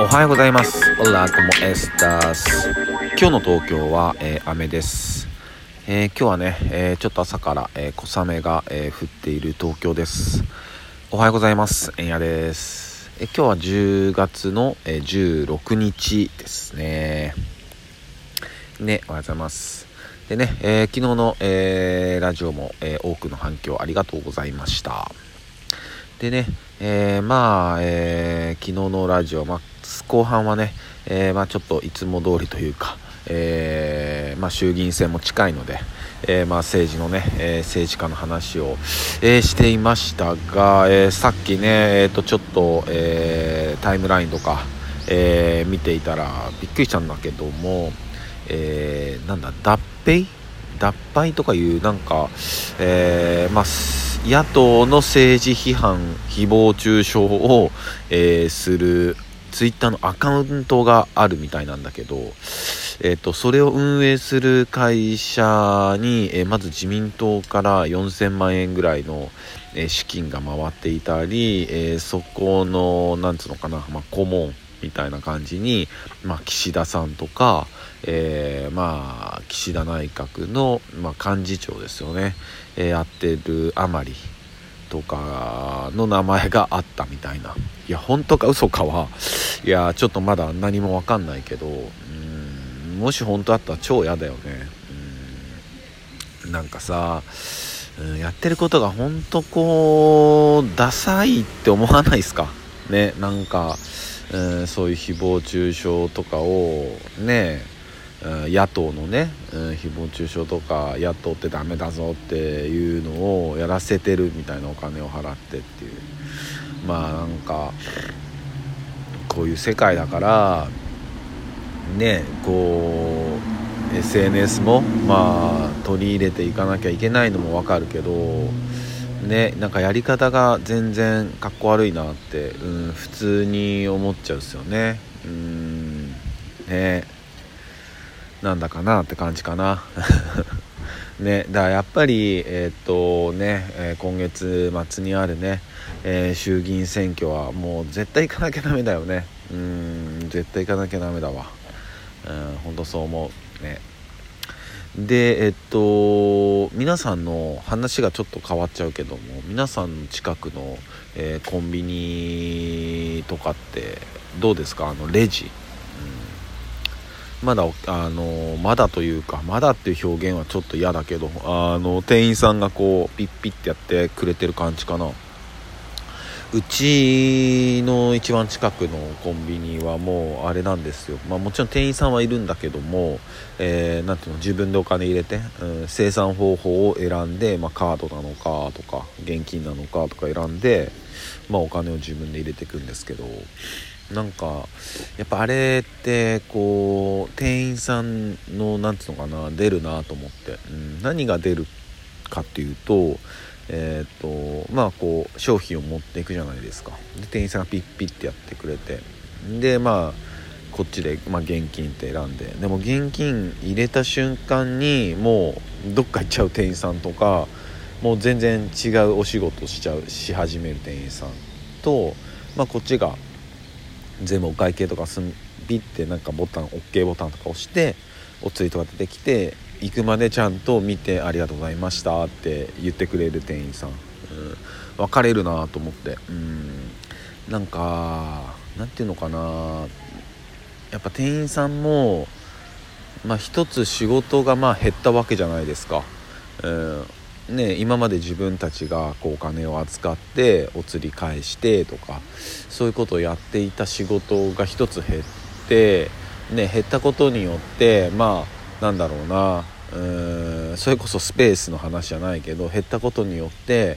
おはようございます。オラコモエスタス今日の東京は、えー、雨です、えー、今日はね、えー、ちょっと朝から、え小雨が、え降っている東京です。おはようございます。えんやです、え今日は10月の、え16日ですね。ねおはようございます。でね、え昨日の、えラジオも、え多くの反響ありがとうございました。でね、えー、まあ、えー、昨日のラジオ、まあ、後半はね、えー、まあ、ちょっといつも通りというか、えまあ、衆議院選も近いので、えまあ、政治のね、え政治家の話を、えしていましたが、えさっきね、えー、とちょっと、えタイムラインとか、え見ていたらびっくりしたんだけども、えなんだ脱皮脱敗とかいうなんか、えまあ野党の政治批判誹謗中傷を、えー、するツイッターのアカウントがあるみたいなんだけど、えーと、それを運営する会社に、えー、まず自民党から4000万円ぐらいの、えー、資金が回っていたり、え、そこのなんつうのかな、まあ、顧問みたいな感じに、まあ、岸田さんとか、え、まあ岸田内閣の、まあ、幹事長ですよね、え、やってるあまり。とかの名前があったみたいな。いや本当か嘘かはいやちょっとまだ何も分かんないけどうんもし本当あったら超嫌だよね。うんなんかさやってることが本当こうダサいって思わないですか？ねなんか、うん、そういう誹謗中傷とかをね野党のね、誹謗中傷とか野党ってダメだぞっていうのをやらせてるみたいなお金を払ってっていう。まあなんかこういう世界だからねこう SNS もまあ取り入れていかなきゃいけないのもわかるけどねなんかやり方が全然かっこ悪いなって、うん、普通に思っちゃうっすよね。うんね。なんだかなって感じかな。ねだからやっぱりえっ、とね、えー、今月末にあるね、えー、衆議院選挙はもう絶対行かなきゃダメだよね。うん絶対行かなきゃダメだわ。うん本当そう思う。ね。でえっと皆さんの話がちょっと変わっちゃうけども皆さんの近くの、え、コンビニとかってどうですか？あのレジ。まだあのまだというかまだっていう表現はちょっと嫌だけどあの店員さんがこうピッピッてやってくれてる感じかな。うちの一番近くのコンビニはもうあれなんですよ、まあ、もちろん店員さんはいるんだけども、えー、ていうの自分でお金入れて、うん、生産方法を選んで、まあ、カードなのかとか現金なのかとか選んで、まあ、お金を自分で入れていくんですけど。なんかやっぱあれってこう店員さんの何て言うのかな出るなと思って、うん、何が出るかっていうとえっ、とまあこう商品を持っていくじゃないですか。で店員さんがピッピッてやってくれて。でまあこっちで、まあ、現金って選んで。でも現金入れた瞬間にもうどっか行っちゃう店員さんとかもう全然違うお仕事しちゃうし始める店員さんと、まあ、こっちが全部お会計とかすんピッてなんかボタン OK ボタンとか押してお釣りとか出てきて行くまでちゃんと見て「ありがとうございました」って言ってくれる店員さん、うん、分かれるなと思って。うん。なんかなんていうのかな。やっぱ店員さんもまあ一つ仕事がまあ減ったわけじゃないですか、うん。ね、今まで自分たちがこうお金を扱ってお釣り返してとかそういうことをやっていた仕事が一つ減って、ね、減ったことによってまあなんだろうなうーんそれこそスペースの話じゃないけど減ったことによって、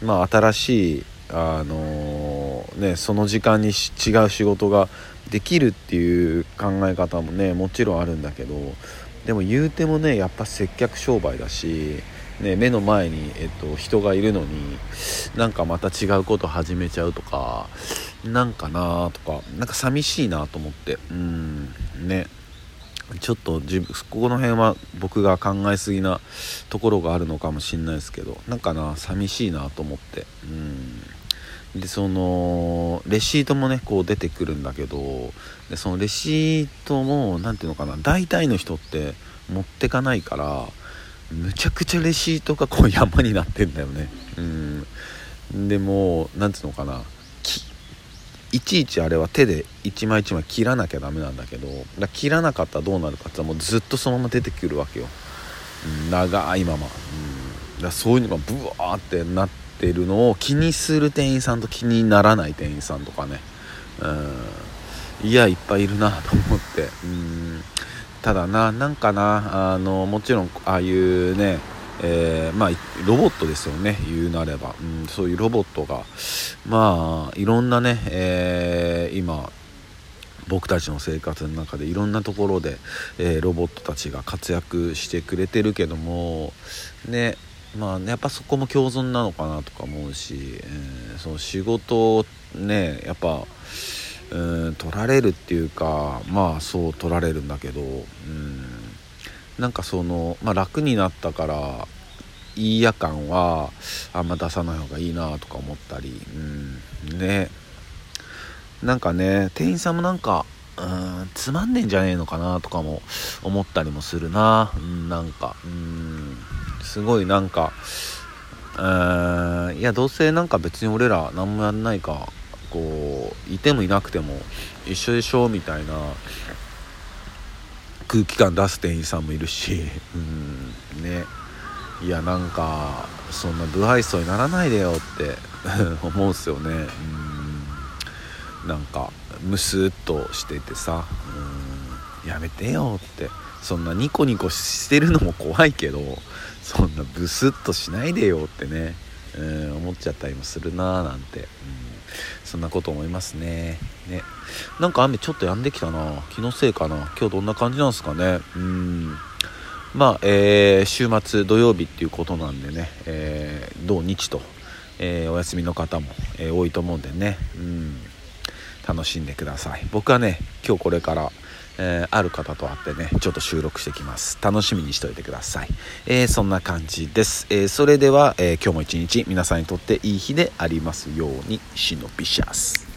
まあ、新しい、あのー、ね、その時間に違う仕事ができるっていう考え方もねもちろんあるんだけどでも言うてもねやっぱ接客商売だしね、目の前に、えっと、人がいるのになんかまた違うこと始めちゃうとかなんかなとかなんか寂しいなと思ってうんね。ちょっと自分ここの辺は僕が考えすぎなところがあるのかもしんないですけどなんかな寂しいなと思ってうん。でそのレシートもねこう出てくるんだけどでそのレシートも何ていうのかな大体の人って持ってかないからむちゃくちゃレシートがこう山になってんだよね。うん。でも何ていうのかな。いちいちあれは手で一枚一枚切らなきゃダメなんだけどだ切らなかったらどうなるかってもうずっとそのまま出てくるわけよ、うん、長いまま、うん、だそういうのがブワーってなってるのを気にする店員さんと気にならない店員さんとかね、うん、いやいっぱいいるなと思って、うん、ただななんかなあのもちろんああいうねえー、まあロボットですよね言うなれば、うん、そういうロボットがまあいろんなね、えー、今僕たちの生活の中でいろんなところで、えー、ロボットたちが活躍してくれてるけどもねまあ、ね、やっぱそこも共存なのかなとか思うし、えー、その仕事ねやっぱうん取られるっていうかまあそう取られるんだけどうん。なんかその、まあ、楽になったからいいや感はあんま出さない方がいいなとか思ったりうん。ね。なんかね店員さんもなんかうんつまんねえんじゃねえのかなとかも思ったりもするな。うんなんか。うん。すごいなんかうんいやどうせなんか別に俺ら何もやんないかこういてもいなくても一緒でしょみたいな空気感出す店員さんもいるし うんね。いやなんかそんな不愛想にならないでよって 思うっすよね。うん。なんかムスっとしててさうんやめてよって。そんなニコニコしてるのも怖いけどそんなブスッとしないでよってね、うん、思っちゃったりもするなーなんて、うん、そんなこと思いますね。ね。なんか雨ちょっと止んできたな。気のせいかな。今日どんな感じなんですかね。うん。まあ、えー、週末土曜日っていうことなんでね、えー、土日と、えー、お休みの方も、え多いと思うんでね。うん。楽しんでください。僕はね今日これからえー、ある方と会ってねちょっと収録してきます。楽しみにしておいてください、えー、そんな感じです、えー、それでは、え今日も一日皆さんにとっていい日でありますようにシノピシャス